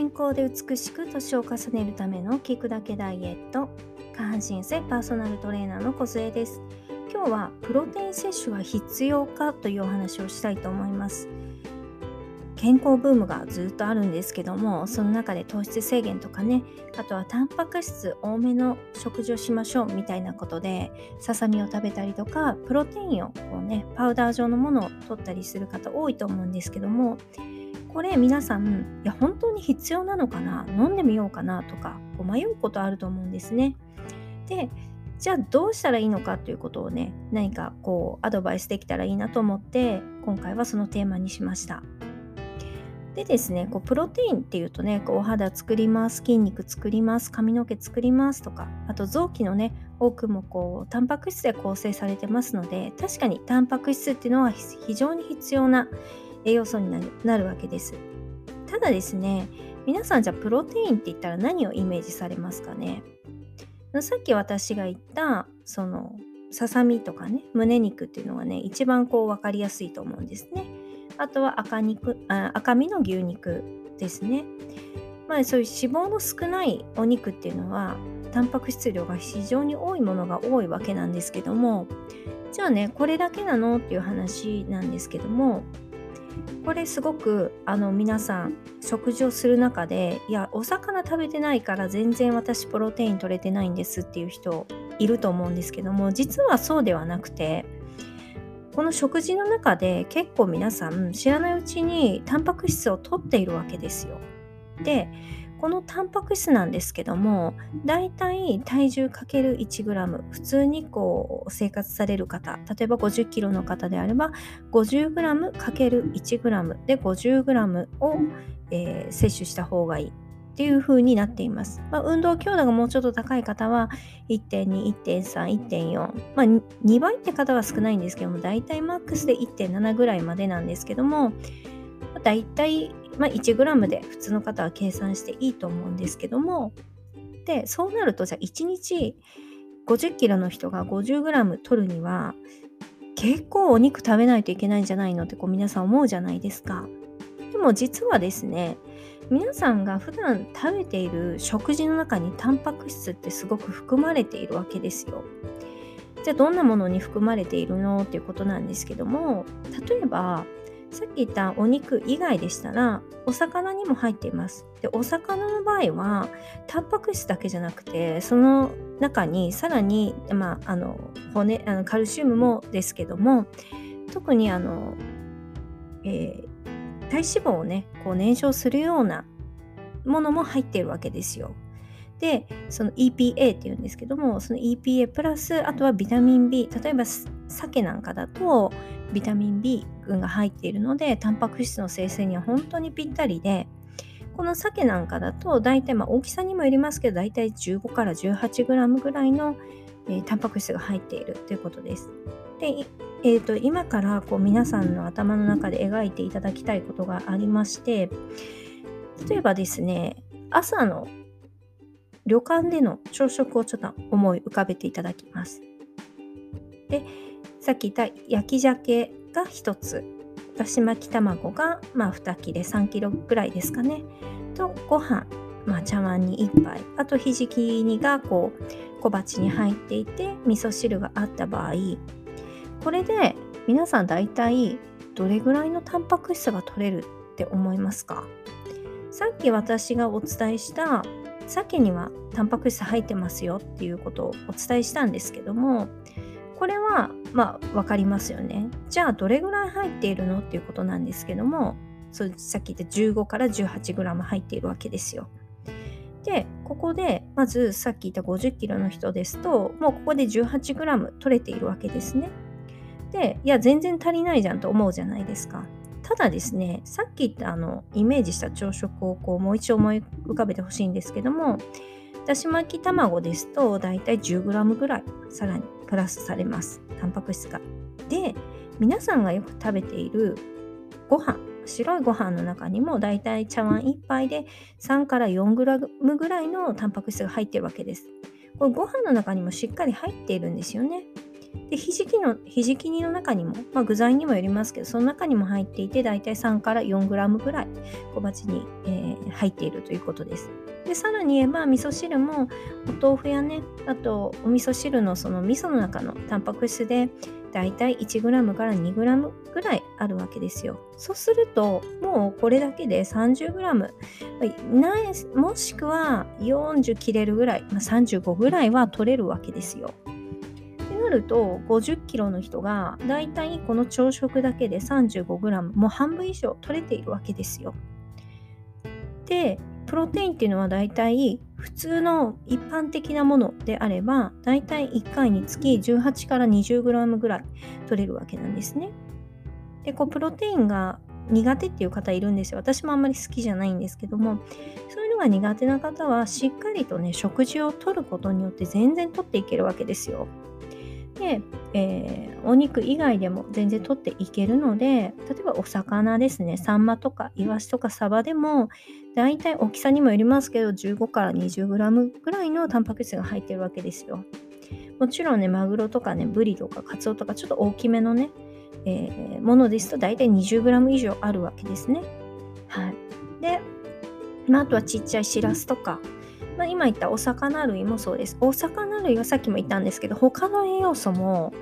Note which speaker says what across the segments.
Speaker 1: 健康で美しく年を重ねるための聞くだけダイエット。下半身性パーソナルトレーナーの小末です。今日はプロテイン摂取が必要かというお話をしたいと思います。健康ブームがずっとあるんですけどもその中で糖質制限とかねあとはタンパク質多めの食事をしましょうみたいなことでささみを食べたりとかプロテインをこうねパウダー状のものを取ったりする方多いと思うんですけどもこれ皆さんいや本当に必要なのかな？飲んでみようかなとかこう迷うことあると思うんですね。でじゃあどうしたらいいのかということをね何かこうアドバイスできたらいいなと思って今回はそのテーマにしました。でですねこうプロテインっていうとねこうお肌作ります筋肉作ります髪の毛作りますとかあと臓器のね多くもこうタンパク質で構成されてますので確かにタンパク質っていうのは非常に必要な栄養素になるわけです。ただですね、皆さんじゃあプロテインって言ったら何をイメージされますかね？さっき私が言ったそのささみとかね胸肉っていうのがね一番こう分かりやすいと思うんですね。あとは赤肉あ赤身の牛肉ですね。まあそういう脂肪の少ないお肉っていうのはタンパク質量が非常に多いものが多いわけなんですけどもじゃあねこれだけなの？っていう話なんですけどもこれすごくあの皆さん食事をする中でいやお魚食べてないから全然私プロテイン取れてないんですっていう人いると思うんですけども実はそうではなくてこの食事の中で結構皆さん知らないうちにタンパク質を取っているわけですよ。でこのタンパク質なんですけどもだいたい体重 ×1g 普通にこう生活される方例えば 50kg の方であれば 50g×1g で 50g を、えー、摂取した方がいいっていう風になっています。まあ、運動強度がもうちょっと高い方は1.2、1.3、1.4、まあ、2倍って方は少ないんですけども、だいたいマックスで1.7ぐらいまでなんですけども、だいたいまあ、1g で普通の方は計算していいと思うんですけどもでそうなるとじゃあ1日 50kg の人が 50g 取るには結構お肉食べないといけないんじゃないのってこう皆さん思うじゃないですか。でも実はですね皆さんが普段食べている食事の中にタンパク質ってすごく含まれているわけですよ。じゃあどんなものに含まれているのっていうことなんですけども例えばさっき言ったお肉以外でしたらお魚にも入っています。でお魚の場合はタンパク質だけじゃなくてその中にさらに、まあ、あの骨あのカルシウムもですけども特にあの、えー、体脂肪をねこう燃焼するようなものも入っているわけですよ。でその EPA っていうんですけどもその EPA プラスあとはビタミン B 例えば鮭なんかだとビタミン B 群が入っているのでタンパク質の生成には本当にぴったりでこの鮭なんかだと大体まあ大きさにもよりますけど大体15から 18g ぐらいの、えー、タンパク質が入っているということです。で、えーと、今からこう皆さんの頭の中で描いていただきたいことがありまして例えばですね朝の旅館での朝食をちょっと思い浮かべていただきます。でさっき言った焼き鮭が1つ。だし巻き卵がまあ2切れ3キロぐらいですかね。とご飯、まあ、茶碗に1杯。あとひじき煮がこう小鉢に入っていて味噌汁があった場合。これで皆さん大体どれぐらいのタンパク質が取れるって思いますか？さっき私がお伝えした鮭にはタンパク質入ってますよっていうことをお伝えしたんですけどもこれはまあ分かりますよね。じゃあどれぐらい入っているのっていうことなんですけどもそうさっき言った15から 18g 入っているわけですよ。でここでまずさっき言った 50kg の人ですともうここで 18g 取れているわけですね。でいや全然足りないじゃんと思うじゃないですか。ただですねさっき言ったあのイメージした朝食をこうもう一度思い浮かべてほしいんですけどもだし巻き卵ですとだいたい 10g ぐらいさらにプラスされます。タンパク質が。で、皆さんがよく食べているご飯、白いご飯の中にもだいたい茶碗1杯で3から 4g ぐらいのタンパク質が入ってるわけです。これご飯の中にもしっかり入っているんですよね。でひじきのひじき煮の中にも、まあ、具材にもよりますけどその中にも入っていてだいたい3から 4g ぐらい小鉢に、えー、入っているということです。でさらに言えば味噌汁もお豆腐やねあとお味噌汁のその味噌の中のタンパク質でだいたい 1g から 2g ぐらいあるわけですよ。そうするともうこれだけで 30g もしくは40切れるぐらい、まあ、35ぐらいは取れるわけですよ。ると50キロの人がだいたいこの朝食だけで 35g もう半分以上取れているわけですよ。でプロテインっていうのはだいたい普通の一般的なものであればだいたい1回につき18から 20g ぐらい取れるわけなんですね。でこうプロテインが苦手っていう方いるんですよ。私もあんまり好きじゃないんですけどもそういうのが苦手な方はしっかりとね食事をとることによって全然取っていけるわけですよ。で、えー、お肉以外でも全然取っていけるので例えばお魚ですね。サンマとかイワシとかサバでもだいたい大きさにもよりますけど15から 20g ぐらいのタンパク質が入ってるわけですよ。もちろんねマグロとかねブリとかカツオとかちょっと大きめのね、えー、ものですとだいたい 20g 以上あるわけですね。はい。で、まあ、あとはちっちゃいしらすとかまあ、今言ったお魚類もそうです。お魚類はさっきも言ったんですけど、他の栄養素も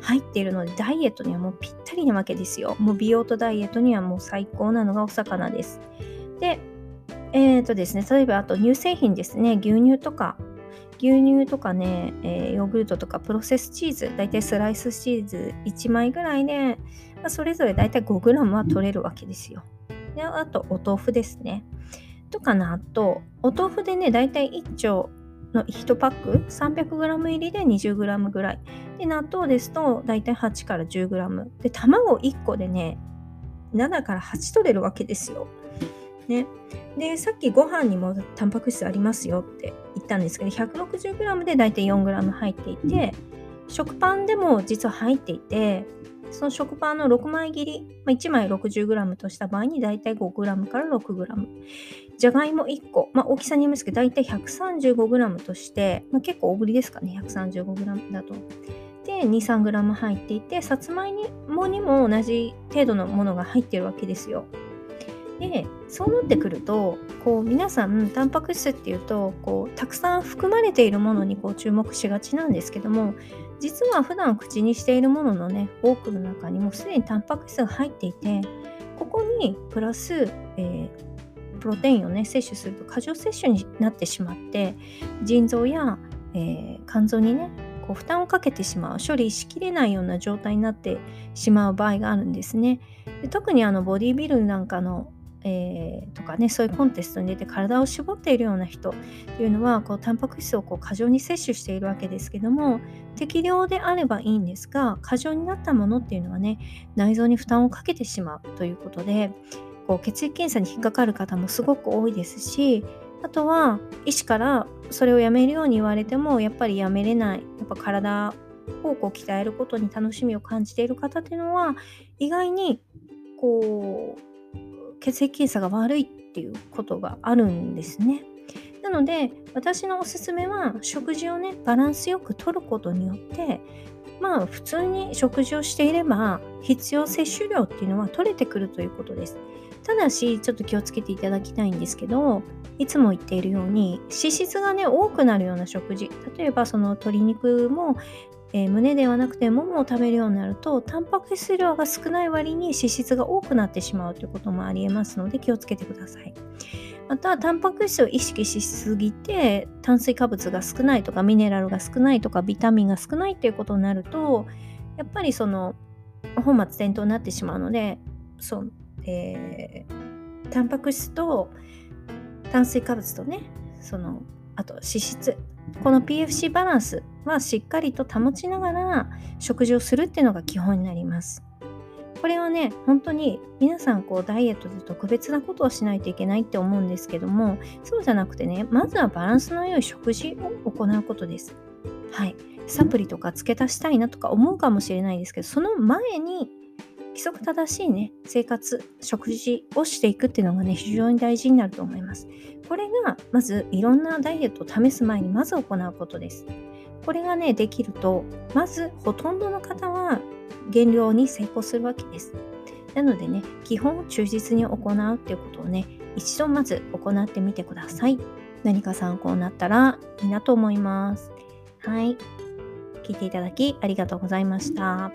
Speaker 1: 入っているので、ダイエットにはもうぴったりなわけですよ。もう美容とダイエットにはもう最高なのがお魚です。で、えっ、ー、とですね、例えばあと乳製品ですね、牛乳とか、牛乳とかね、えー、ヨーグルトとかプロセスチーズ、だいたいスライスチーズ1枚ぐらいで、まあ、それぞれだいたい 5g は取れるわけですよ。であと、お豆腐ですね。とか納豆お豆腐でねだいたい1丁の1パック 300g 入りで 20g ぐらい。で納豆ですとだいたい8から 10g で卵1個でね7から8取れるわけですよ。ね、でさっきご飯にもタンパク質ありますよって言ったんですけど 160g でだいたい 4g 入っていて食パンでも実は入っていてその食パンの6枚切り、まあ、1枚 60g とした場合にだいたい 5g から 6g。じゃがいも1個、まあ、大きさによりますけど、だいたい 135g として、まあ、結構大ぶりですかね、135g だと。で、2、3g 入っていて、さつまいもにも同じ程度のものが入ってるわけですよ。でそうなってくるとこう皆さんタンパク質っていうとこうたくさん含まれているものにこう注目しがちなんですけども実は普段口にしているもののね多くの中にもすでにタンパク質が入っていてここにプラス、えー、プロテインをね摂取すると過剰摂取になってしまって腎臓や、えー、肝臓にねこう負担をかけてしまう処理しきれないような状態になってしまう場合があるんですね。で特にあのボディビルなんかのえー、とかねそういうコンテストに出て体を絞っているような人っていうのはこうタンパク質をこう過剰に摂取しているわけですけども適量であればいいんですが過剰になったものっていうのはね内臓に負担をかけてしまうということでこう血液検査に引っかかる方もすごく多いですしあとは医師からそれをやめるように言われてもやっぱりやめれない。やっぱ体をこう鍛えることに楽しみを感じている方っていうのは意外にこう血液検査が悪いっていうことがあるんですね。なので私のおすすめは食事をねバランスよくとることによってまあ普通に食事をしていれば必要摂取量っていうのは取れてくるということです。ただしちょっと気をつけていただきたいんですけどいつも言っているように脂質がね多くなるような食事例えばその鶏肉もえー、胸ではなくてももを食べるようになるとタンパク質量が少ない割に脂質が多くなってしまうということもありえますので気をつけてください。またタンパク質を意識しすぎて炭水化物が少ないとかミネラルが少ないとかビタミンが少ないっていうことになるとやっぱりその本末転倒になってしまうのでそう、えー、タンパク質と炭水化物とねそのあと脂質この PFC バランスはしっかりと保ちながら食事をするっていうのが基本になります。これはね、本当に皆さんこうダイエットで特別なことをしないといけないって思うんですけども、そうじゃなくてね、まずはバランスの良い食事を行うことです。はい。サプリとか付け足したいなとか思うかもしれないですけど、その前に規則正しいね、生活、食事をしていくっていうのがね、非常に大事になると思います。これが、まずいろんなダイエットを試す前にまず行うことです。これがねできるとまずほとんどの方は減量に成功するわけですなのでね基本を忠実に行うっていうことをね一度まず行ってみてください何か参考になったらいいなと思いますはい聞いていただきありがとうございました。